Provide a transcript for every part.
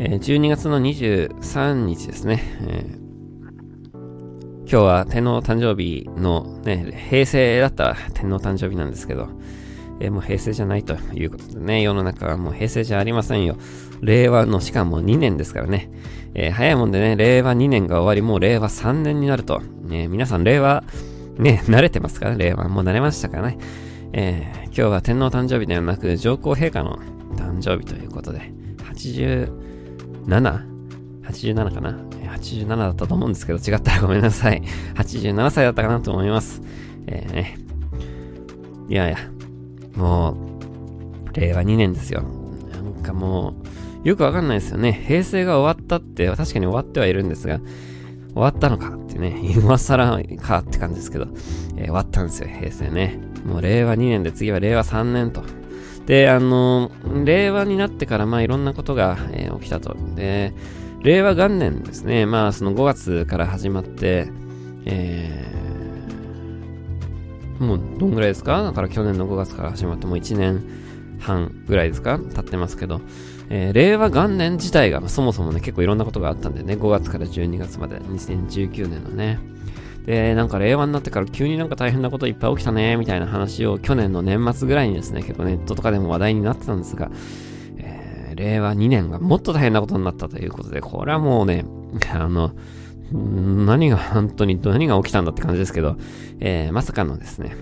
え、12月の23日ですね、え、今日は天皇誕生日のね、平成だった天皇誕生日なんですけど、えー、もう平成じゃないということでね、世の中はもう平成じゃありませんよ。令和のしかも2年ですからね。えー、早いもんでね、令和2年が終わり、もう令和3年になると。ね、皆さん令和、ね、慣れてますから、令和もう慣れましたからね。えー、今日は天皇誕生日ではなく、上皇陛下の誕生日ということで、87?87 かな ?87 だったと思うんですけど、違ったらごめんなさい。87歳だったかなと思います。えー、ね。いやいや、もう、令和2年ですよ。なんかもう、よくわかんないですよね。平成が終わったって、確かに終わってはいるんですが、終わったのかってね、今更かって感じですけど、えー、終わったんですよ、平成ね。もう令和2年で次は令和3年と。で、あの、令和になってから、まあいろんなことが、えー、起きたと。で、令和元年ですね、まあその5月から始まって、えー、もうどんぐらいですか？だから去年の5月から始まってもう1年半ぐらいですか？経ってますけど、えー、令和元年自体が、まあ、そもそもね、結構いろんなことがあったんでね、5月から12月まで、2019年のね、で、なんか令和になってから急になんか大変なこといっぱい起きたね、みたいな話を去年の年末ぐらいにですね、結構ネットとかでも話題になってたんですが、えー、令和2年がもっと大変なことになったということで、これはもうね、あの、何が本当に何が起きたんだって感じですけど、えー、まさかのですね、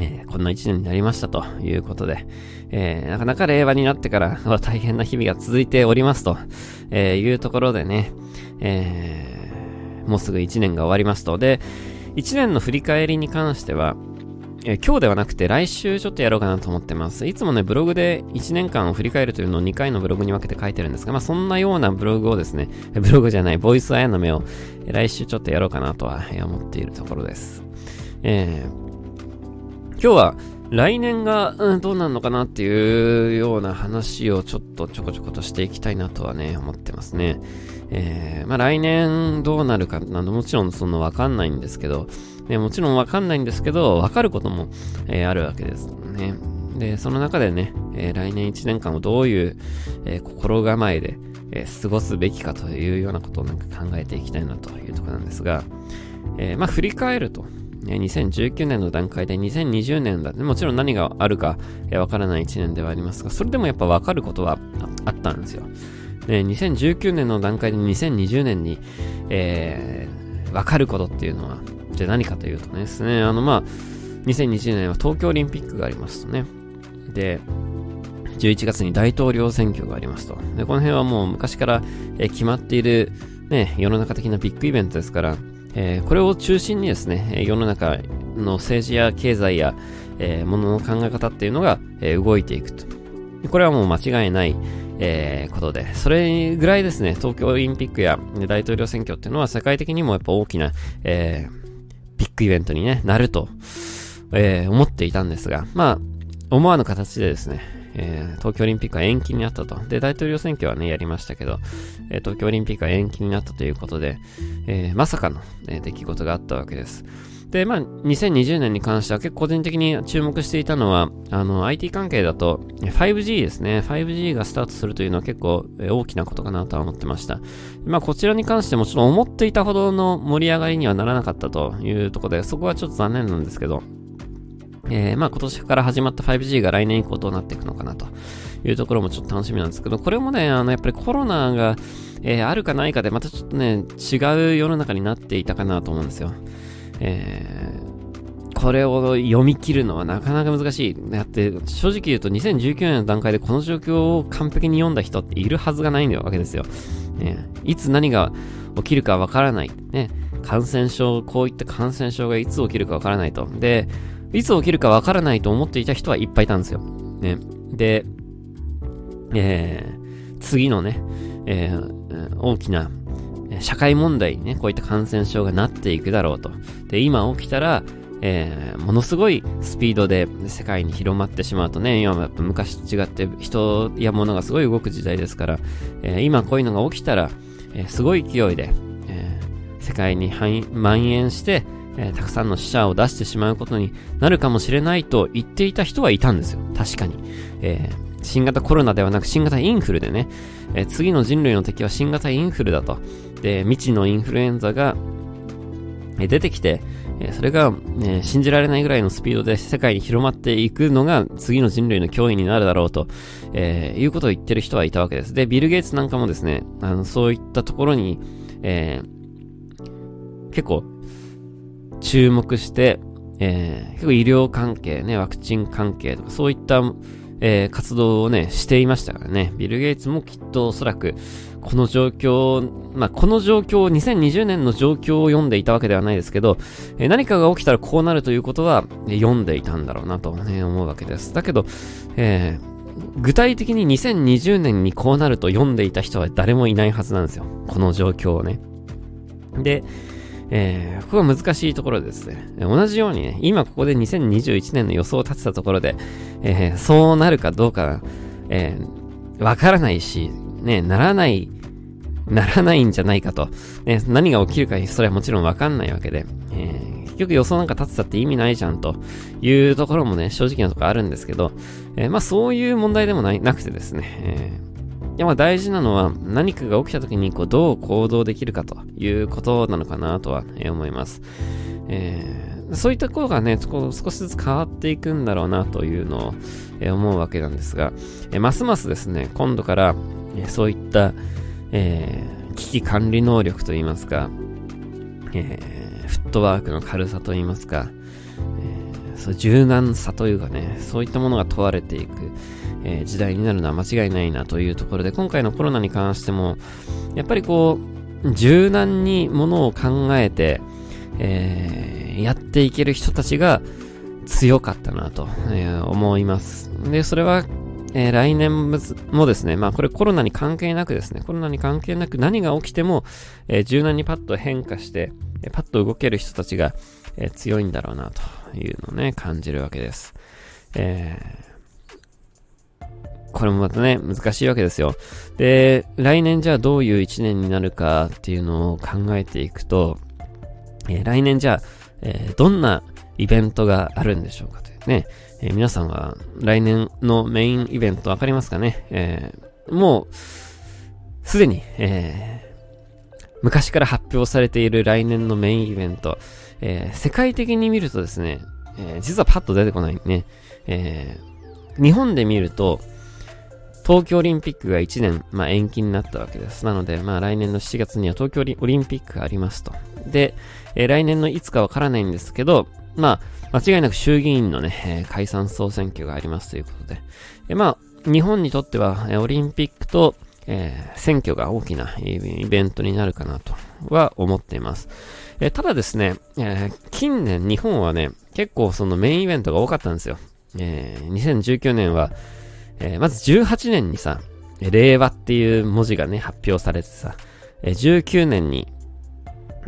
えー、こんな1年になりましたということで、えー、なかなか令和になってからは大変な日々が続いておりますと、え、いうところでね、えもうすぐ1年が終わりますと。で、1年の振り返りに関しては、え今日ではなくて来週ちょっとやろうかなと思ってます。いつもね、ブログで1年間を振り返るというのを2回のブログに分けて書いてるんですが、まあそんなようなブログをですね、ブログじゃない、ボイスアヤの目を来週ちょっとやろうかなとは思っているところです。えー、今日は来年が、うん、どうなるのかなっていうような話をちょっとちょこちょことしていきたいなとはね、思ってますね。えー、まあ来年どうなるかなどもちろんそのわかんないんですけど、ね、もちろんわかんないんですけど、わかることも、えー、あるわけですね。で、その中でね、えー、来年1年間をどういう、えー、心構えで、えー、過ごすべきかというようなことをなんか考えていきたいなというところなんですが、えー、まあ振り返ると、2019年の段階で2020年だって。もちろん何があるかわからない1年ではありますが、それでもやっぱわかることはあったんですよ。で、2019年の段階で2020年に、えー、わかることっていうのは、じゃあ何かというとですね、あのまあ、2020年は東京オリンピックがありますとね。で、11月に大統領選挙がありますと。で、この辺はもう昔から、え決まっている、ね、世の中的なビッグイベントですから、えー、これを中心にですね、世の中の政治や経済や、えー、ものの考え方っていうのが、えー、動いていくと。これはもう間違いない、えー、ことで、それぐらいですね、東京オリンピックや大統領選挙っていうのは世界的にもやっぱ大きな、えー、ビッグイベントに、ね、なると、えー、思っていたんですが、まあ、思わぬ形でですね、えー、東京オリンピックは延期になったと。で、大統領選挙はね、やりましたけど、えー、東京オリンピックは延期になったということで、えー、まさかの、え出来事があったわけです。で、まあ、2020年に関しては結構個人的に注目していたのは、あの、IT 関係だと、5G ですね。5G がスタートするというのは結構大きなことかなとは思ってました。まあ、こちらに関してもちょっと思っていたほどの盛り上がりにはならなかったというところで、そこはちょっと残念なんですけど、えー、まあ今年から始まった 5G が来年以降どうなっていくのかなというところもちょっと楽しみなんですけど、これもね、あの、やっぱりコロナが、えー、あるかないかでまたちょっとね、違う世の中になっていたかなと思うんですよ。えー、これを読み切るのはなかなか難しい。だって、正直言うと2019年の段階でこの状況を完璧に読んだ人っているはずがないんだよわけですよ。ね、いつ何が起きるかわからない。ね、感染症、こういった感染症がいつ起きるかわからないと。で、いつ起きるかわからないと思っていた人はいっぱいいたんですよ。ね。で、えー、次のね、えー、大きな社会問題にね、こういった感染症がなっていくだろうと。で、今起きたら、えー、ものすごいスピードで世界に広まってしまうとね、今はやっぱ昔と違って人や物がすごい動く時代ですから、えー、今こういうのが起きたら、えー、すごい勢いで、え世界に蔓延して、えー、たくさんの死者を出してしまうことになるかもしれないと言っていた人はいたんですよ。確かに。えー、新型コロナではなく新型インフルでね、えー、次の人類の敵は新型インフルだと。で、未知のインフルエンザが、え出てきて、えそれが、ね、信じられないぐらいのスピードで世界に広まっていくのが次の人類の脅威になるだろうと、えー、いうことを言ってる人はいたわけです。で、ビル・ゲイツなんかもですね、あの、そういったところに、え、結構、注目して、えー、結構医療関係ね、ワクチン関係とか、そういった、えー、活動をね、していましたからね。ビル・ゲイツもきっとおそらく、この状況、まあ、この状況、2020年の状況を読んでいたわけではないですけど、えー、何かが起きたらこうなるということは、読んでいたんだろうなと、ね、思うわけです。だけど、えー、具体的に2020年にこうなると読んでいた人は誰もいないはずなんですよ。この状況をね。で、えー、ここが難しいところですね。同じようにね、今ここで2021年の予想を立てたところで、えー、そうなるかどうか、えー、わからないし、ね、ならない、ならないんじゃないかと、ね、何が起きるかそれはもちろんわかんないわけで、えー、結局予想なんか立てたって意味ないじゃんというところもね、正直なところあるんですけど、えー、まあそういう問題でもないなくてですね、えーや、まあ大事なのは何かが起きた時にこうどう行動できるかということなのかなとは、思います。えー、そういったことがね、少しずつ変わっていくんだろうなというのを、思うわけなんですが、ますますですね、今度から、そういった、え、危機管理能力といいますか、え、フットワークの軽さといいますか、え、そう柔軟さというかね、そういったものが問われていく、えー、時代になるのは間違いないなというところで、今回のコロナに関しても、やっぱりこう、柔軟にものを考えて、えー、やっていける人たちが強かったなと、えー、思います。で、それは、えー、来年もですね、まあこれコロナに関係なくですね、コロナに関係なく何が起きても、えー、柔軟にパッと変化して、えー、パッと動ける人たちが、え、強いんだろうなというのをね、感じるわけです。えこれもまたね、難しいわけですよ。で、来年じゃあどういう一年になるかっていうのを考えていくと、えー、来年じゃあ、えー、どんなイベントがあるんでしょうかというね、えー、皆さんは来年のメインイベントわかりますかね、えもう、すでに、え昔から発表されている来年のメインイベント、え世界的に見るとですね、え実はパッと出てこないね、え日本で見ると、東京オリンピックが1年、まあ、延期になったわけです。なので、まあ、来年の7月には東京オリンピックがありますと。で、えー、来年のいつかわからないんですけど、まあ、間違いなく衆議院のね、えー、解散総選挙がありますということで。えー、まあ、日本にとっては、えオリンピックと、え選挙が大きなイベントになるかなとは思っています。えただですね、え近年日本はね、結構そのメインイベントが多かったんですよ。え2019年は、えー、まず18年にさ、令和っていう文字がね、発表されてさ、えー、19年に、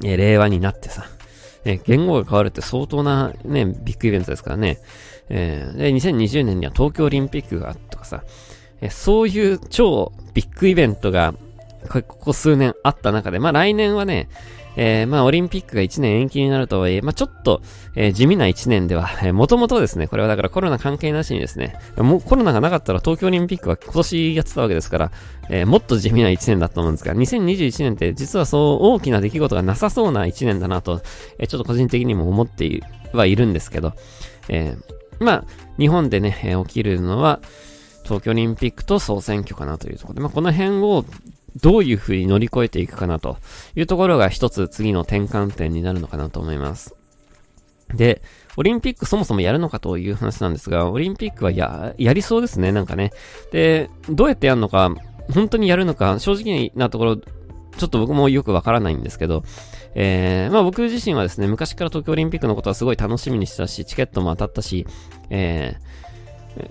えー、令和になってさ、えー、言語が変わるって相当なね、ビッグイベントですからね。えー、で、2020年には東京オリンピックがあったとかさ、えー、そういう超ビッグイベントが、ここ数年あった中で、まあ来年はね、えー、まあ、オリンピックが1年延期になるとはいえ、まあ、ちょっと、えー、地味な1年では、えー、もともとですね、これはだからコロナ関係なしにですね、もうコロナがなかったら東京オリンピックは今年やってたわけですから、えー、もっと地味な1年だと思うんですが、2021年って実はそう大きな出来事がなさそうな1年だなと、えー、ちょっと個人的にも思ってはいるんですけど、えー、まあ、日本でね、えー、起きるのは、東京オリンピックと総選挙かなというところで、まあ、この辺をどういう風に乗り越えていくかなというところが一つ次の転換点になるのかなと思います。で、オリンピックそもそもやるのかという話なんですが、オリンピックはや、やりそうですね、なんかね。で、どうやってやるのか、本当にやるのか、正直なところ、ちょっと僕もよくわからないんですけど、えー、まあ僕自身はですね、昔から東京オリンピックのことはすごい楽しみにしてたし、チケットも当たったし、えー、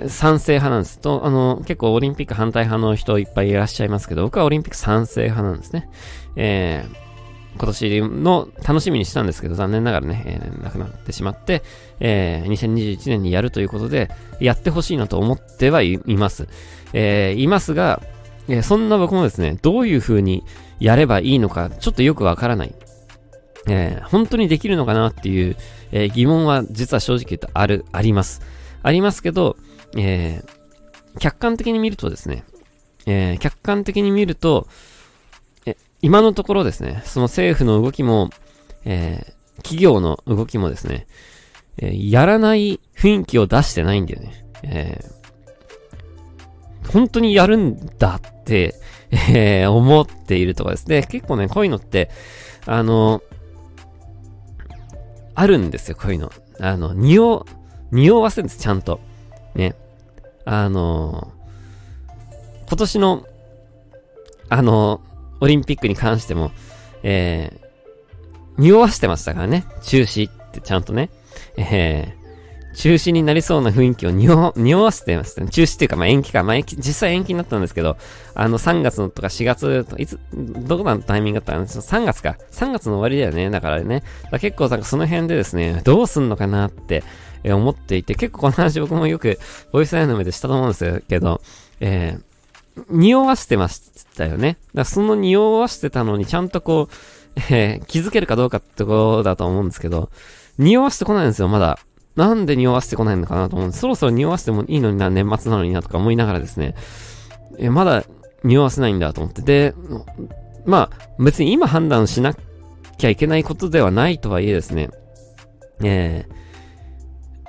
賛成派なんです。と、あの、結構オリンピック反対派の人いっぱいいらっしゃいますけど、僕はオリンピック賛成派なんですね。えー、今年の楽しみにしたんですけど、残念ながらね、えー、なくなってしまって、えー、2021年にやるということで、やってほしいなと思ってはいます。えー、いますが、え、そんな僕もですね、どういう風にやればいいのか、ちょっとよくわからない。えー、本当にできるのかなっていう、え、疑問は実は正直言うとある、あります。ありますけど、えー、客観的に見るとですね、えー、客観的に見ると、え、今のところですね、その政府の動きも、えー、企業の動きもですね、えー、やらない雰囲気を出してないんだよね。えー、本当にやるんだって、えー、思っているとかですね。結構ね、こういうのって、あの、あるんですよ、こういうの。あの、匂、匂わせるんです、ちゃんと。ね。あの、今年の、あの、オリンピックに関しても、えー、匂わしてましたからね。中止ってちゃんとね。えー、中止になりそうな雰囲気を匂匂わせてましたね。中止っていうか、まあ、延期か。まあ、実際延期になったんですけど、あの、3月のとか4月と、いつ、どこのタイミングだったか ?3 月か。3月の終わりだよね。だからね。ら結構なんかその辺でですね、どうすんのかなって、えー、思っていて、結構この話僕もよく、ボイスアイの目でしたと思うんですけど、えー、匂わしてましたよね。だからその匂わしてたのにちゃんとこう、えー、気づけるかどうかってころだと思うんですけど、匂わしてこないんですよ、まだ。なんで匂わせてこないのかなと思うんです。そろそろ匂わせてもいいのにな、年末なのになとか思いながらですね、え、まだ匂わせないんだと思って。で、まあ、別に今判断しなきゃいけないことではないとはいえですね、えー、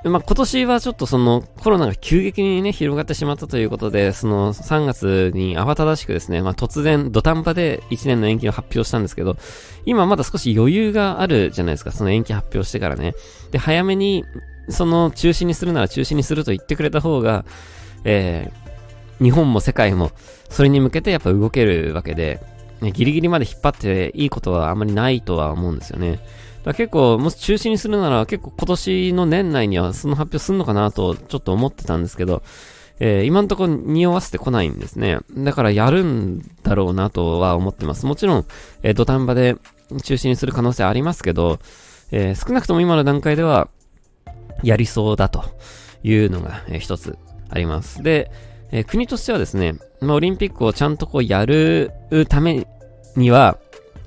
まあ、今年はちょっとそのコロナが急激にね、広がってしまったということで、その3月に慌ただしくですね、まあ、突然土壇場で1年の延期を発表したんですけど、今まだ少し余裕があるじゃないですか、その延期発表してからね。で、早めに、その中止にするなら中止にすると言ってくれた方が、えー、日本も世界も、それに向けてやっぱ動けるわけで、ね、ギリギリまで引っ張っていいことはあんまりないとは思うんですよね。だ結構、もし中止にするなら結構今年の年内にはその発表すんのかなとちょっと思ってたんですけど、えー、今んところ匂わせてこないんですね。だからやるんだろうなとは思ってます。もちろん、えー、土壇場で中止にする可能性ありますけど、えー、少なくとも今の段階では、やりそうだというのが、えー、一つあります。で、えー、国としてはですね、まあ、オリンピックをちゃんとこうやるためには、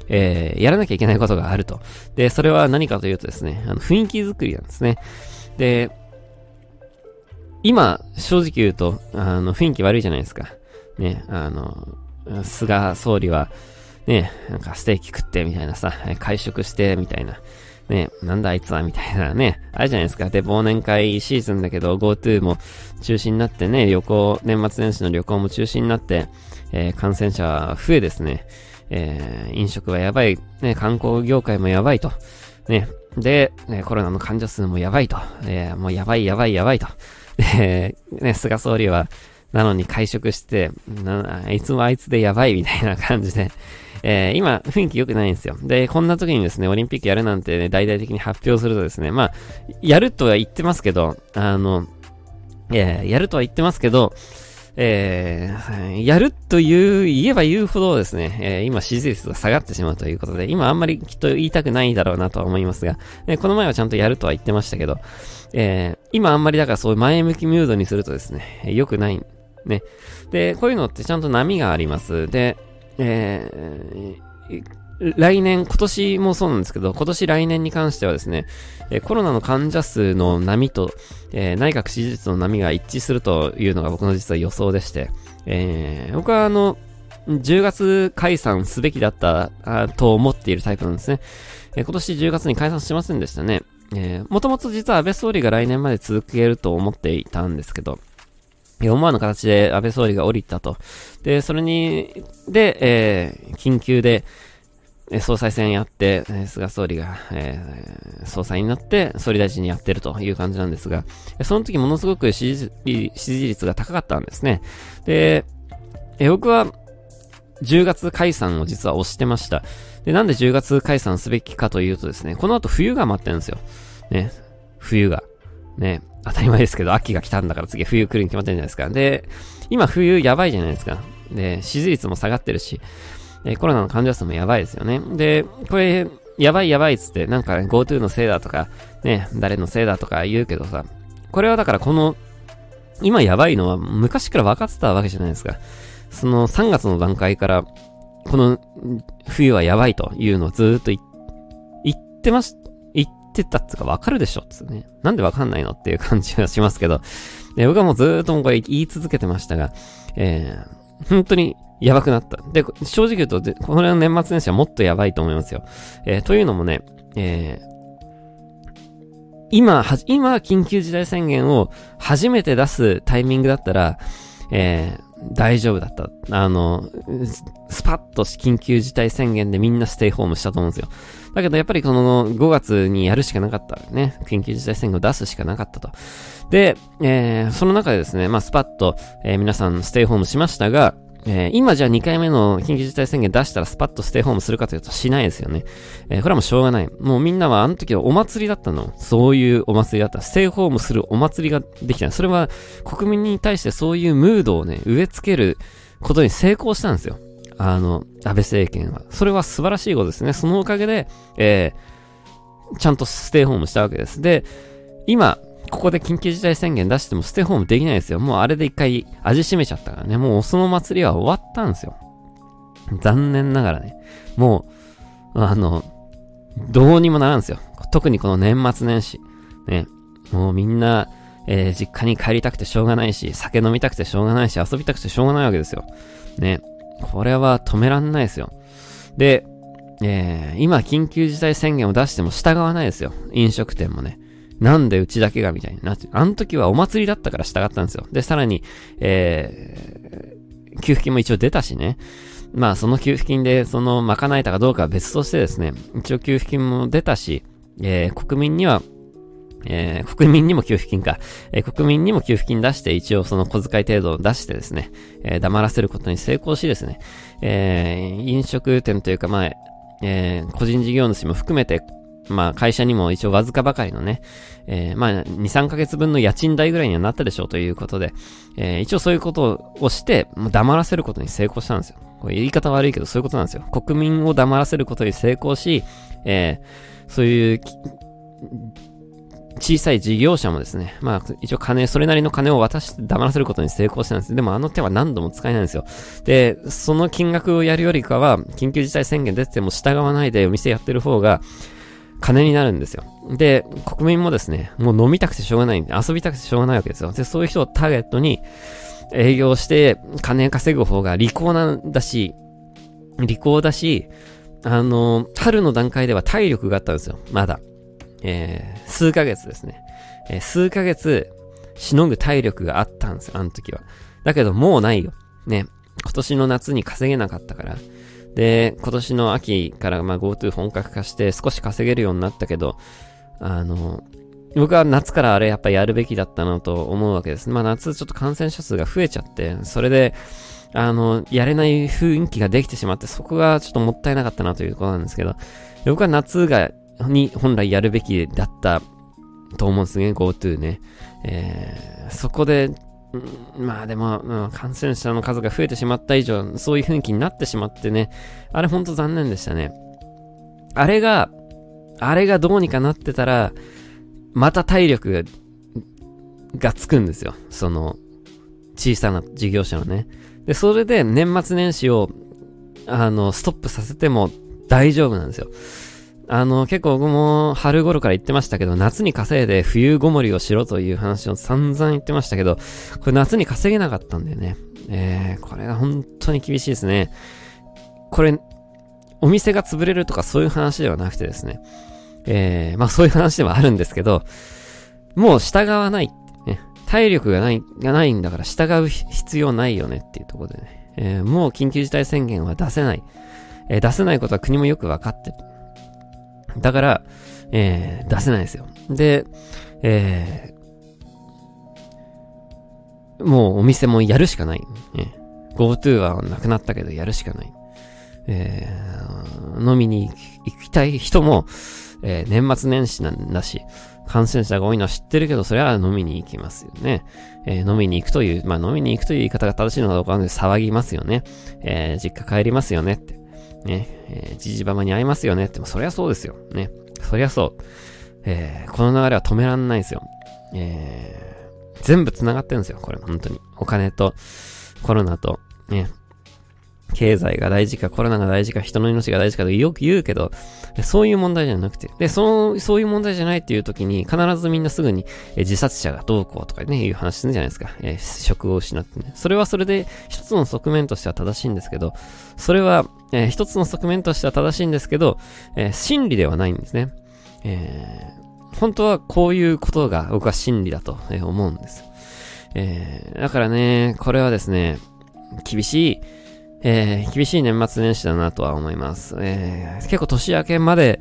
えー、やらなきゃいけないことがあると。で、それは何かというとですね、あの、雰囲気作りなんですね。で、今、正直言うと、あの、雰囲気悪いじゃないですか。ね、あの、菅総理は、ね、なんかステーキ食ってみたいなさ、会食してみたいな。ね、なんだあいつはみたいなね、あれじゃないですか。で、忘年会シーズンだけど、GoTo も中止になってね、旅行、年末年始の旅行も中止になって、えー、感染者は増えですね。えー、飲食はやばい、ね、観光業界もやばいと。ね。で、コロナの患者数もやばいと。えー、もうやばいやばいやばいと。で、ね、菅総理は、なのに会食して、いつもあいつでやばいみたいな感じで、えー、今、雰囲気良くないんですよ。で、こんな時にですね、オリンピックやるなんてね、大々的に発表するとですね、まあ、やるとは言ってますけど、あの、えー、やるとは言ってますけど、えー、やるという、言えば言うほどですね、えー、今支持率が下がってしまうということで、今あんまりきっと言いたくないだろうなとは思いますが、えー、この前はちゃんとやるとは言ってましたけど、えー、今あんまりだからそういう前向きムードにするとですね、えー、良くない。ね。で、こういうのってちゃんと波があります。で、えー、来年、今年もそうなんですけど、今年来年に関してはですね、えコロナの患者数の波と、えー、内閣支持率の波が一致するというのが僕の実は予想でして、えー、僕はあの、10月解散すべきだったあと思っているタイプなんですね。えー、今年10月に解散しませんでしたね。え、もともと実は安倍総理が来年まで続けると思っていたんですけど、思わぬ形で安倍総理が降りたと。で、それに、で、え、緊急で、総裁選やって、菅総理が、えー、総裁になって、総理大臣にやってるという感じなんですが、その時ものすごく支持率が高かったんですね。で、え僕は、10月解散を実は推してました。で、なんで10月解散すべきかというとですね、この後冬が待ってるんですよ。ね、冬が。ね、当たり前ですけど、秋が来たんだから次冬来るに決まってるじゃないですか。で、今冬やばいじゃないですか。で、支持率も下がってるし、えコロナの患者数もやばいですよね。で、これ、やばいやばいっつって、なんか、ね、GoTo のせいだとか、ね、誰のせいだとか言うけどさ、これはだからこの、今やばいのは昔から分かってたわけじゃないですか。その3月の段階から、この冬はやばいというのをずーっと言ってまし、言ってたっつうかわかるでしょっつね。なんでわかんないのっていう感じがしますけど、で僕はもうずーっともうこれ言い続けてましたが、えー、本当にやばくなった。で、正直言うと、これの年末年始はもっとやばいと思いますよ。えー、というのもね、えー、今、は、今、緊急事態宣言を初めて出すタイミングだったら、えー、大丈夫だった。あの、スパッと緊急事態宣言でみんなステイホームしたと思うんですよ。だけどやっぱりこの5月にやるしかなかったね。緊急事態宣言を出すしかなかったと。で、えー、その中でですね、まあスパッと、えー、皆さんステイホームしましたが、えー、今じゃあ2回目の緊急事態宣言出したらスパッとステイホームするかというとしないですよね。えー、これはもうしょうがない。もうみんなはあの時はお祭りだったの。そういうお祭りだった。ステイホームするお祭りができた。それは国民に対してそういうムードをね、植え付けることに成功したんですよ。あの、安倍政権は。それは素晴らしいことですね。そのおかげで、えー、ちゃんとステイホームしたわけです。で、今、ここで緊急事態宣言出してもステホームできないですよ。もうあれで一回味しめちゃったからね。もうその祭りは終わったんですよ。残念ながらね。もう、あの、どうにもならんですよ。特にこの年末年始。ね。もうみんな、えー、実家に帰りたくてしょうがないし、酒飲みたくてしょうがないし、遊びたくてしょうがないわけですよ。ね。これは止めらんないですよ。で、えー、今緊急事態宣言を出しても従わないですよ。飲食店もね。なんでうちだけがみたいになって、あの時はお祭りだったから従ったんですよ。で、さらに、えー、給付金も一応出たしね。まあ、その給付金で、その、賄えたかどうかは別としてですね、一応給付金も出たし、えー、国民には、えー、国民にも給付金か、えー、国民にも給付金出して、一応その小遣い程度を出してですね、えー、黙らせることに成功しですね、えー、飲食店というか、まあ、えー、個人事業主も含めて、まあ会社にも一応わずかばかりのね、えー、まあ2、3ヶ月分の家賃代ぐらいにはなったでしょうということで、えー、一応そういうことをして、黙らせることに成功したんですよ。これ言い方悪いけどそういうことなんですよ。国民を黙らせることに成功し、えー、そういう、小さい事業者もですね、まあ、一応金、それなりの金を渡して黙らせることに成功したんです。でもあの手は何度も使えないんですよ。で、その金額をやるよりかは、緊急事態宣言出ても従わないでお店やってる方が、金になるんですよ。で、国民もですね、もう飲みたくてしょうがないんで、遊びたくてしょうがないわけですよ。で、そういう人をターゲットに営業して金稼ぐ方が利口なんだし、利口だし、あの、春の段階では体力があったんですよ。まだ。えー、数ヶ月ですね。えー、数ヶ月、しのぐ体力があったんですよ、あの時は。だけどもうないよ。ね。今年の夏に稼げなかったから。で、今年の秋からまあ GoTo 本格化して少し稼げるようになったけど、あの、僕は夏からあれやっぱやるべきだったなと思うわけです。まあ夏ちょっと感染者数が増えちゃって、それで、あの、やれない雰囲気ができてしまって、そこがちょっともったいなかったなということなんですけど、僕は夏が、に本来やるべきだったと思うんですね、GoTo ね。えー、そこでまあでも、うん、感染者の数が増えてしまった以上、そういう雰囲気になってしまってね、あれほんと残念でしたね。あれが、あれがどうにかなってたら、また体力がつくんですよ。その、小さな事業者のね。で、それで年末年始を、あの、ストップさせても大丈夫なんですよ。あの、結構僕も春頃から言ってましたけど、夏に稼いで冬ごもりをしろという話を散々言ってましたけど、これ夏に稼げなかったんだよね。えー、これが本当に厳しいですね。これ、お店が潰れるとかそういう話ではなくてですね。えー、まあそういう話ではあるんですけど、もう従わない。ね、体力がない、がないんだから従う必要ないよねっていうところでね。えー、もう緊急事態宣言は出せない。えー、出せないことは国もよくわかってる。だから、えー、出せないですよ。で、えー、もうお店もやるしかない。ね、GoTo はなくなったけどやるしかない。えー、飲みに行きたい人も、えー、年末年始なんだし、感染者が多いのは知ってるけど、それは飲みに行きますよね。えー、飲みに行くという、まあ飲みに行くという言い方が正しいのかどうかで騒ぎますよね。えー、実家帰りますよねって。ね、え、じじばばに会いますよねって、そりゃそうですよ。ね。そりゃそう。えー、この流れは止めらんないですよ。えー、全部繋がってるんですよ、これ、本当に。お金と、コロナと、ね。経済が大事か、コロナが大事か、人の命が大事かとよく言うけど、そういう問題じゃなくて、で、その、そういう問題じゃないっていう時に、必ずみんなすぐに、え自殺者がどうこうとかね、いう話するじゃないですか。え、職を失ってね。それはそれで、一つの側面としては正しいんですけど、それは、えー、一つの側面としては正しいんですけど、えー、真理ではないんですね。えー、本当はこういうことが僕は真理だと思うんです。えー、だからね、これはですね、厳しい、えー、厳しい年末年始だなとは思います。えー、結構年明けまで、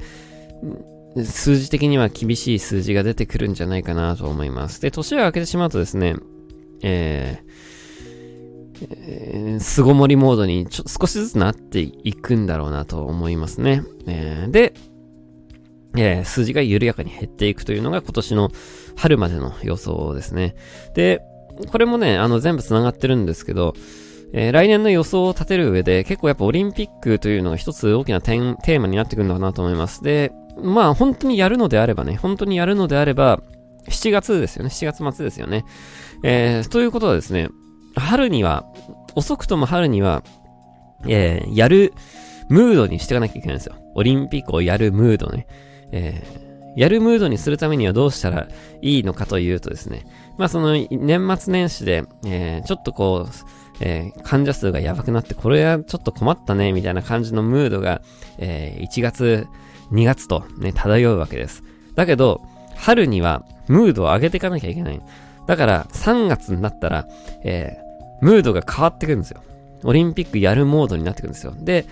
数字的には厳しい数字が出てくるんじゃないかなと思います。で、年が明けてしまうとですね、えー、え、巣ごもりモードにちょ少しずつなっていくんだろうなと思いますね。えー、で、えー、数字が緩やかに減っていくというのが今年の春までの予想ですね。で、これもね、あの全部繋がってるんですけど、えー、来年の予想を立てる上で結構やっぱオリンピックというのが一つ大きなテーマになってくるのかなと思います。で、まあ本当にやるのであればね、本当にやるのであれば、7月ですよね。7月末ですよね。えー、ということはですね、春には、遅くとも春には、えー、やるムードにしていかなきゃいけないんですよ。オリンピックをやるムードね。えー、やるムードにするためにはどうしたらいいのかというとですね、まあその年末年始で、えー、ちょっとこう、えー、患者数がやばくなって、これはちょっと困ったね、みたいな感じのムードが、えー、1月、2月とね、漂うわけです。だけど、春にはムードを上げていかなきゃいけない。だから3月になったら、えー、ムードが変わってくるんですよ。オリンピックやるモードになってくるんですよ。で、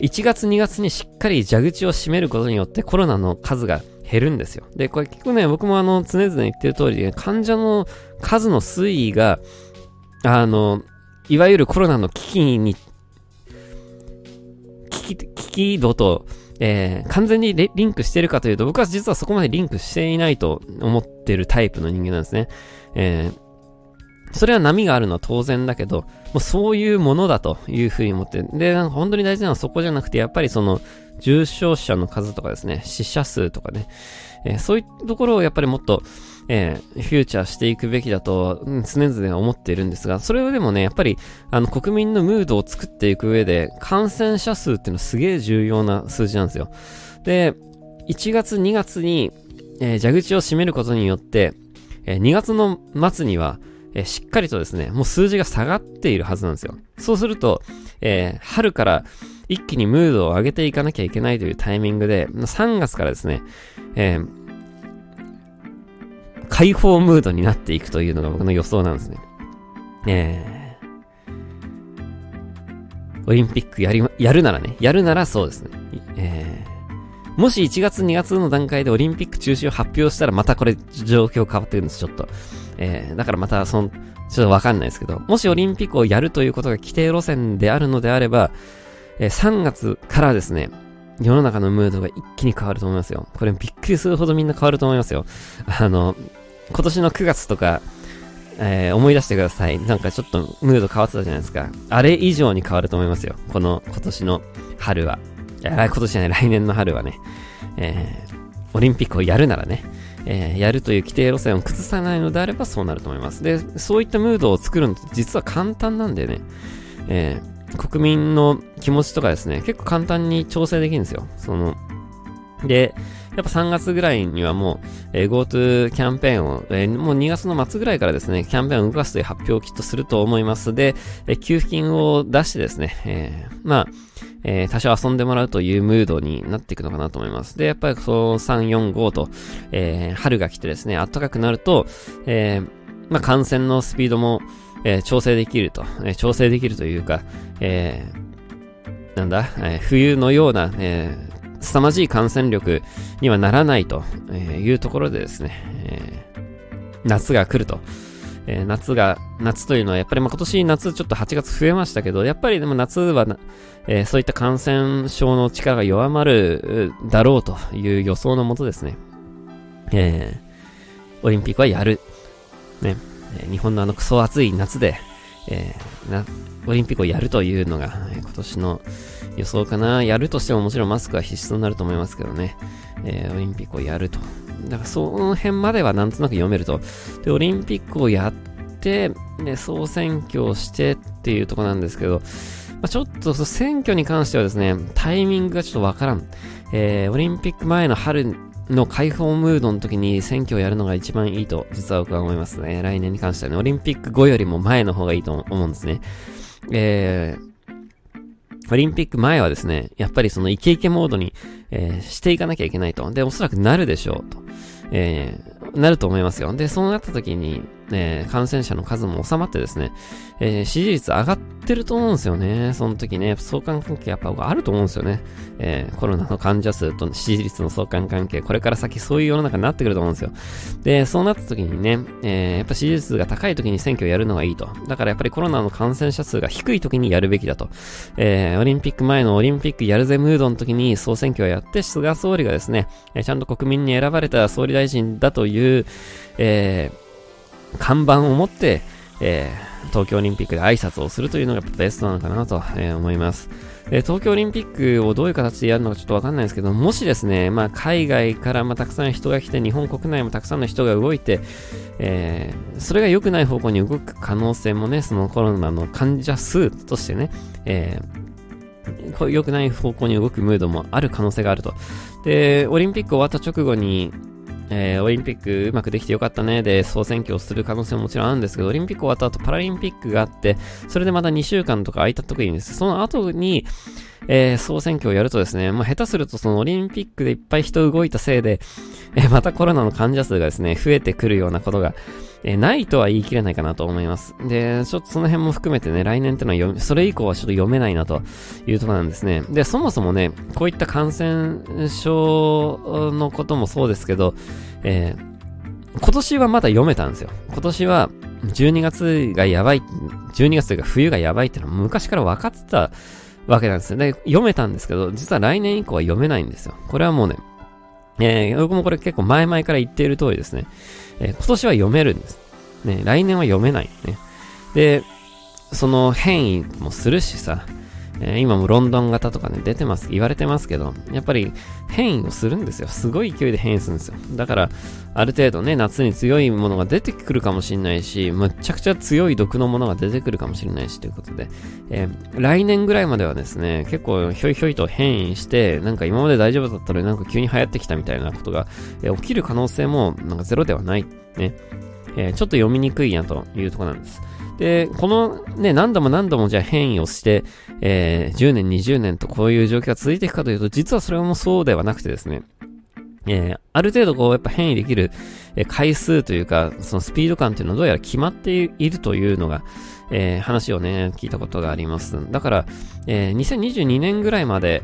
1月2月にしっかり蛇口を閉めることによってコロナの数が減るんですよ。で、これ結構ね、僕もあの、常々言ってる通りで、患者の数の推移が、あの、いわゆるコロナの危機に、危機、危機度と、えー、完全にリンクしてるかというと、僕は実はそこまでリンクしていないと思ってるタイプの人間なんですね。えー、それは波があるのは当然だけど、もうそういうものだというふうに思って、で、本当に大事なのはそこじゃなくて、やっぱりその、重症者の数とかですね、死者数とかね、えー、そういうところをやっぱりもっと、えー、フューチャーしていくべきだと、うん、常々思っているんですが、それでもね、やっぱり、あの、国民のムードを作っていく上で、感染者数っていうのはすげえ重要な数字なんですよ。で、1月、2月に、えー、蛇口を閉めることによって、え、2月の末には、え、しっかりとですね、もう数字が下がっているはずなんですよ。そうすると、えー、春から一気にムードを上げていかなきゃいけないというタイミングで、3月からですね、えー、解放ムードになっていくというのが僕の予想なんですね。えー、オリンピックやり、やるならね、やるならそうですね。えー、もし1月2月の段階でオリンピック中止を発表したらまたこれ状況変わってるんです、ちょっと。えー、だからまたその、ちょっとわかんないですけど、もしオリンピックをやるということが規定路線であるのであれば、えー、3月からですね、世の中のムードが一気に変わると思いますよ。これびっくりするほどみんな変わると思いますよ。あの、今年の9月とか、えー、思い出してください。なんかちょっとムード変わってたじゃないですか。あれ以上に変わると思いますよ。この今年の春は。今年じゃない、来年の春はね。えー、オリンピックをやるならね。えー、やるという規定路線を崩さないのであればそうなると思います。で、そういったムードを作るのって実は簡単なんでね、えー、国民の気持ちとかですね、結構簡単に調整できるんですよ。その、で、やっぱ3月ぐらいにはもう、えー、GoTo キャンペーンを、えー、もう2月の末ぐらいからですね、キャンペーンを動かすという発表をきっとすると思いますで、えー、給付金を出してですね、えー、まあ、えー、多少遊んでもらうというムードになっていくのかなと思います。で、やっぱりその3、4、5と、えー、春が来てですね、暖かくなると、えー、まあ、感染のスピードも、えー、調整できると、えー、調整できるというか、えー、なんだ、えー、冬のような、えー、凄まじい感染力にはならないというところでですね、えー、夏が来ると。えー、夏が、夏というのはやっぱりまあ今年夏ちょっと8月増えましたけど、やっぱりでも夏はえー、そういった感染症の力が弱まるだろうという予想のもとですね、えー、オリンピックはやる。ね、日本のあのクソ暑い夏で、えー、な、オリンピックをやるというのが、え今年の予想かな。やるとしてももちろんマスクは必須になると思いますけどね。えー、オリンピックをやると。だからその辺まではなんとなく読めると。で、オリンピックをやって、ね、総選挙をしてっていうとこなんですけど、あ、ちょっと選挙に関してはですね、タイミングがちょっとわからん。えー、オリンピック前の春の開放ムードの時に選挙をやるのが一番いいと、実は僕は思いますね。来年に関してはね、オリンピック後よりも前の方がいいと思うんですね。えー、オリンピック前はですね、やっぱりそのイケイケモードに、えー、していかなきゃいけないと。で、おそらくなるでしょうと。えー、なると思いますよ。で、そうなった時に、えー、感染者の数も収まってですね、えー、支持率上がってると思うんですよね。その時ね、相関関係やっぱあると思うんですよね。えー、コロナの患者数と支持率の相関関係、これから先そういう世の中になってくると思うんですよ。で、そうなった時にね、え、やっぱ支持率が高い時に選挙をやるのがいいと。だからやっぱりコロナの感染者数が低い時にやるべきだと。え、オリンピック前のオリンピックやるぜムードの時に総選挙をやって、菅総理がですね、えちゃんと国民に選ばれた総理大臣だという、えー、看板を持って、えー、東京オリンピックで挨拶をするというのがベストなのかなと、えー、思います。え東京オリンピックをどういう形でやるのかちょっとわかんないですけど、もしですね、まあ、海外からまたくさん人が来て、日本国内もたくさんの人が動いて、えー、それが良くない方向に動く可能性もね、そのコロナの患者数としてね、えー、良くない方向に動くムードもある可能性があると。で、オリンピック終わった直後に、えー、オリンピックうまくできてよかったね。で総選挙をする可能性ももちろんあるんですけど、オリンピック終わった後パラリンピックがあって、それでまた2週間とか空いた時にです、その後に、えー、総選挙をやるとですね、まあ、下手するとそのオリンピックでいっぱい人動いたせいで、えー、またコロナの患者数がですね、増えてくるようなことが、えー、ないとは言い切れないかなと思います。で、ちょっとその辺も含めてね、来年ってのは読それ以降はちょっと読めないなというところなんですね。で、そもそもね、こういった感染症のこともそうですけど、えー今年はまだ読めたんですよ。今年は12月がやばい、12月というか冬がやばいっていうのは昔から分かってたわけなんですよ。で、読めたんですけど、実は来年以降は読めないんですよ。これはもうね、えー、僕もこれ結構前々から言っている通りですね。えー、今年は読めるんです。ね、来年は読めない。ね。で、その変異もするしさ、えー、今もロンドン型とかね、出てます、言われてますけど、やっぱり変異をするんですよ。すごい勢いで変異するんですよ。だから、ある程度ね、夏に強いものが出てくるかもしれないし、むっちゃくちゃ強い毒のものが出てくるかもしれないし、ということで、えー、来年ぐらいまではですね、結構ひょいひょいと変異して、なんか今まで大丈夫だったのになんか急に流行ってきたみたいなことが、えー、起きる可能性もなんかゼロではない。ね。えー、ちょっと読みにくいなというところなんです。で、このね、何度も何度もじゃあ変異をして、えー、10年、20年とこういう状況が続いていくかというと、実はそれもそうではなくてですね、えー、ある程度こう、やっぱ変異できる、えー、回数というか、そのスピード感っていうのはどうやら決まっているというのが、えー、話をね、聞いたことがあります。だから、えー、2022年ぐらいまで、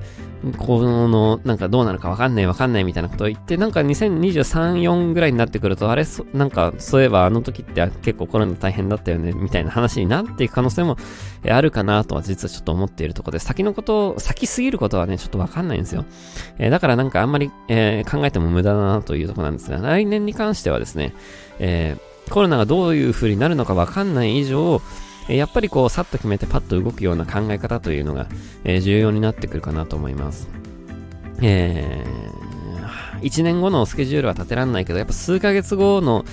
この、なんかどうなるかわかんないわかんないみたいなことを言って、なんか2023、4ぐらいになってくると、あれ、なんか、そういえばあの時って結構コロナ大変だったよね、みたいな話になっていく可能性も、あるかなとは実はちょっと思っているところで、先のことを、先すぎることはね、ちょっとわかんないんですよ。えー、だからなんかあんまり、えー、考えても無駄だなというところなんですが、来年に関してはですね、えー、コロナがどういう風になるのかわかんない以上、やっぱりこう、さっと決めてパッと動くような考え方というのが、え、重要になってくるかなと思います。えー、1年後のスケジュールは立てらんないけど、やっぱ数ヶ月後の、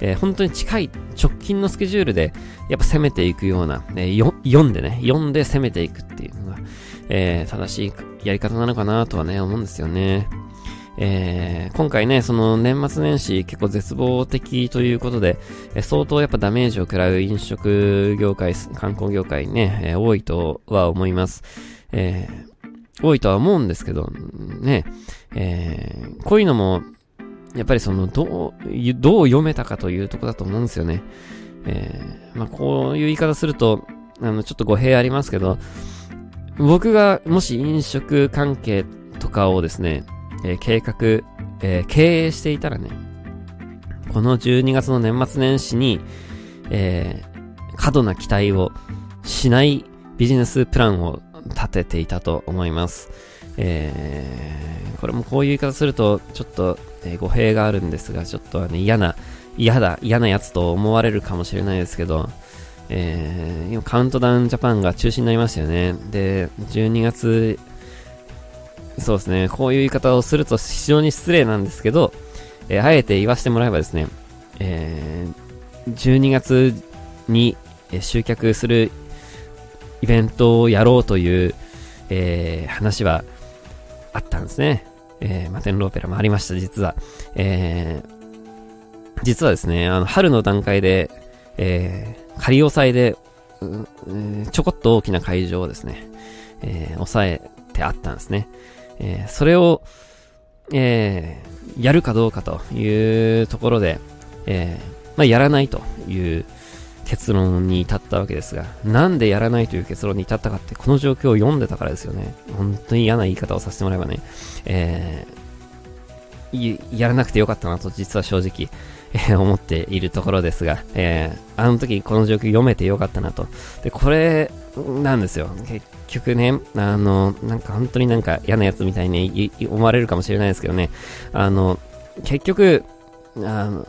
えー、本当に近い直近のスケジュールで、やっぱ攻めていくような、えー、読んでね、読んで攻めていくっていうのが、えー、正しいやり方なのかなとはね、思うんですよね。えー、今回ね、その年末年始結構絶望的ということで、えー、相当やっぱダメージを食らう飲食業界、観光業界ね、えー、多いとは思います。えー、多いとは思うんですけど、ね、えー、こういうのも、やっぱりその、どう、どう読めたかというとこだと思うんですよね。えー、まあ、こういう言い方すると、あの、ちょっと語弊ありますけど、僕がもし飲食関係とかをですね、えー、計画、えー、経営していたらね、この12月の年末年始に、えー、過度な期待をしないビジネスプランを立てていたと思います。えー、これもこういう言い方すると、ちょっと、えー、語弊があるんですが、ちょっとね、嫌な、嫌だ、嫌なやつと思われるかもしれないですけど、えー、今カウントダウンジャパンが中止になりましたよね。で、12月そうですね、こういう言い方をすると非常に失礼なんですけど、えー、あえて言わせてもらえばですね、えー、12月に、集客するイベントをやろうという、えー、話はあったんですね。えー、マテンローペラもありました、実は。えー、実はですね、あの、春の段階で、えー、仮押さえで、ちょこっと大きな会場をですね、えー、抑えてあったんですね。えー、それを、えー、やるかどうかというところで、えー、まあ、やらないという結論に至ったわけですが、なんでやらないという結論に至ったかって、この状況を読んでたからですよね。本当に嫌な言い方をさせてもらえばね、え、やらなくてよかったなと、実は正直、えー、思っているところですが、えー、あの時この状況読めてよかったなと。で、これ、なんですよ。結局ね、あの、なんか本当になんか嫌なやつみたいに思われるかもしれないですけどね、あの、結局、あの、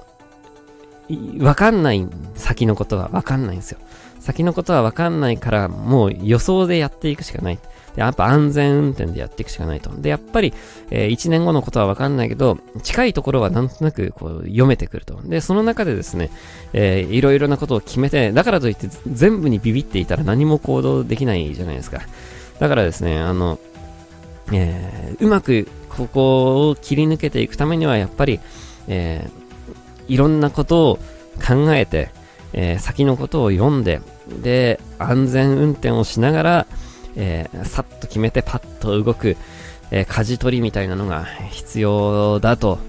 わかんない先のことはわかんないんですよ。先のことはわかんないから、もう予想でやっていくしかない。やっぱ安全運転でやっていくしかないと。で、やっぱり、えー、1年後のことはわかんないけど、近いところはなんとなくこう読めてくると。で、その中でですね、えー、いろいろなことを決めて、だからといって全部にビビっていたら何も行動できないじゃないですか。だからですね、あの、えー、うまくここを切り抜けていくためには、やっぱり、えー、いろんなことを考えて、えー、先のことを読んで、で、安全運転をしながら、えー、さっと決めてパッと動く、えー、舵取りみたいなのが必要だと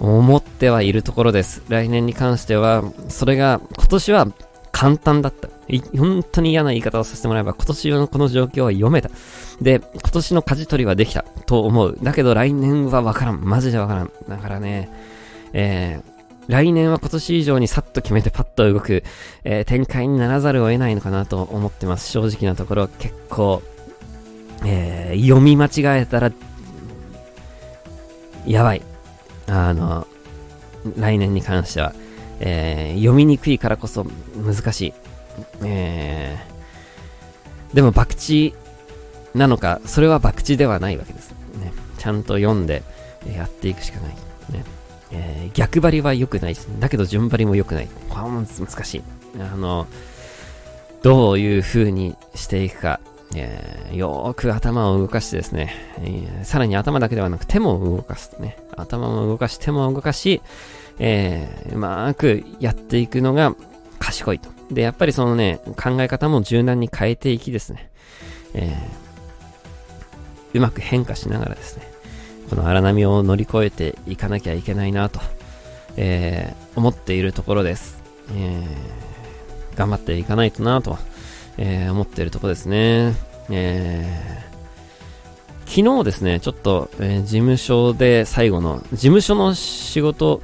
思ってはいるところです。来年に関しては、それが今年は簡単だった。本当に嫌な言い方をさせてもらえば、今年のこの状況は読めた。で、今年の舵取りはできたと思う。だけど来年はわからん。マジでわからん。だからね、え、来年は今年以上にさっと決めてパッと動く、えー、展開にならざるを得ないのかなと思ってます。正直なところ結構、えー、読み間違えたら、やばい。あの、来年に関しては、えー、読みにくいからこそ難しい。えー、でも、博打なのか、それは博打ではないわけです。ね。ちゃんと読んで、やっていくしかない。ね。えー、逆張りは良くないだけど順張りも良くない。これも難しい。あの、どういう風にしていくか、えー、よーく頭を動かしてですね、えー、さらに頭だけではなく手も動かすね。頭も動かし、手も動かし、えー、うまくやっていくのが賢いと。で、やっぱりそのね、考え方も柔軟に変えていきですね、えー、うまく変化しながらですね、この荒波を乗り越えていかなきゃいけないなと、えー、思っているところです。えー、頑張っていかないとなと、えー、思っているところですね。えー、昨日ですね、ちょっと、え、事務所で最後の、事務所の仕事、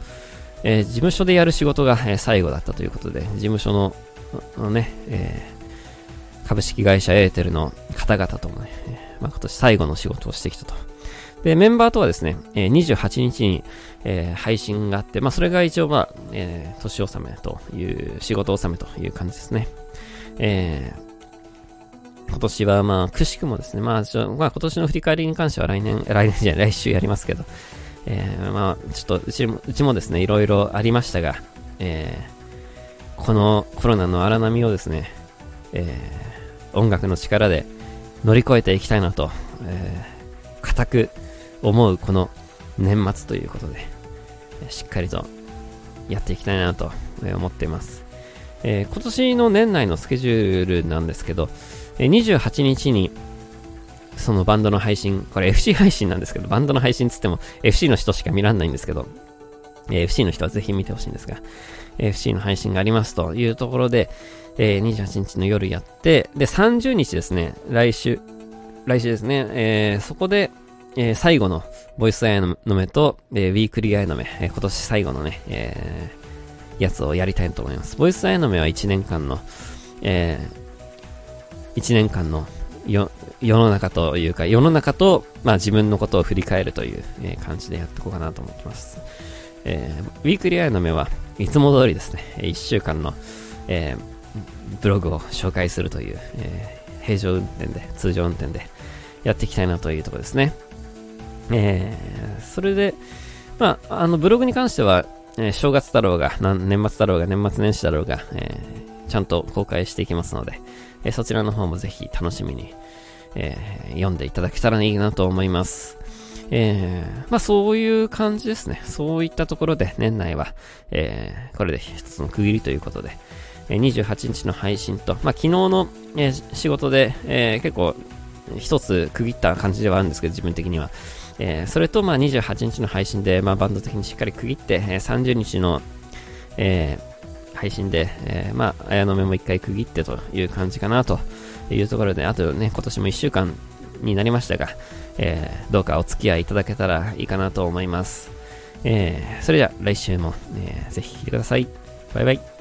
え、事務所でやる仕事が、え、最後だったということで、事務所の、のね、え、株式会社エーテルの方々ともね、まあ、今年最後の仕事をしてきたとで、メンバーとはですね、えー、28日に、えー、配信があって、まあ、それが一応、まあ、えー、年納めという、仕事納めという感じですね。えー、今年は、まあ、くしくもですね、まあ、ちょまあ、今年の振り返りに関しては来年、来年じゃない、来週やりますけど、えー、まあ、ちょっと、うちも、うちもですね、いろいろありましたが、えー、このコロナの荒波をですね、えー、音楽の力で乗り越えていきたいなと、えー、固く思うこの年末ということで、しっかりとやっていきたいなと思っています。えー、今年の年内のスケジュールなんですけど、28日にそのバンドの配信、これ FC 配信なんですけど、バンドの配信つっても FC の人しか見らんないんですけど、えー、FC の人はぜひ見てほしいんですが、FC の配信がありますというところで、えー、28日の夜やって、で、30日ですね、来週、来週ですね、えー、そこで、えー、最後のボイスアヤノメと、えー、ウィークリーアヤノメ、えー、今年最後のね、えー、やつをやりたいと思います。ボイスアヤノメは1年間の、えー、1年間の世の中というか、世の中と、まあ、自分のことを振り返るという、えー、感じでやっていこうかなと思ってます。えー、ウィークリーアイの目はいつも通りですね、1週間の、えー、ブログを紹介するという、えー、平常運転で、通常運転でやっていきたいなというところですね。えー、それで、まあ、あの、ブログに関しては、えー、正月だろうが、年末だろうが、年末年始だろうが、えちゃんと公開していきますので、えそちらの方もぜひ楽しみに、え読んでいただけたらいいなと思います。えー、まあそういう感じですね。そういったところで年内は、えー、これで一つの区切りということで、28日の配信と、まあ昨日の、え、仕事で、え、結構一つ区切った感じではあるんですけど、自分的には。えー、それと、まあ28日の配信で、まあバンド的にしっかり区切って、えー、30日の、えー、配信で、えー、まあ、綾野目も一回区切ってという感じかなというところで、あとね、今年も1週間になりましたが、えー、どうかお付き合いいただけたらいいかなと思います。えー、それでは来週も、えー、ぜひ聴いてください。バイバイ。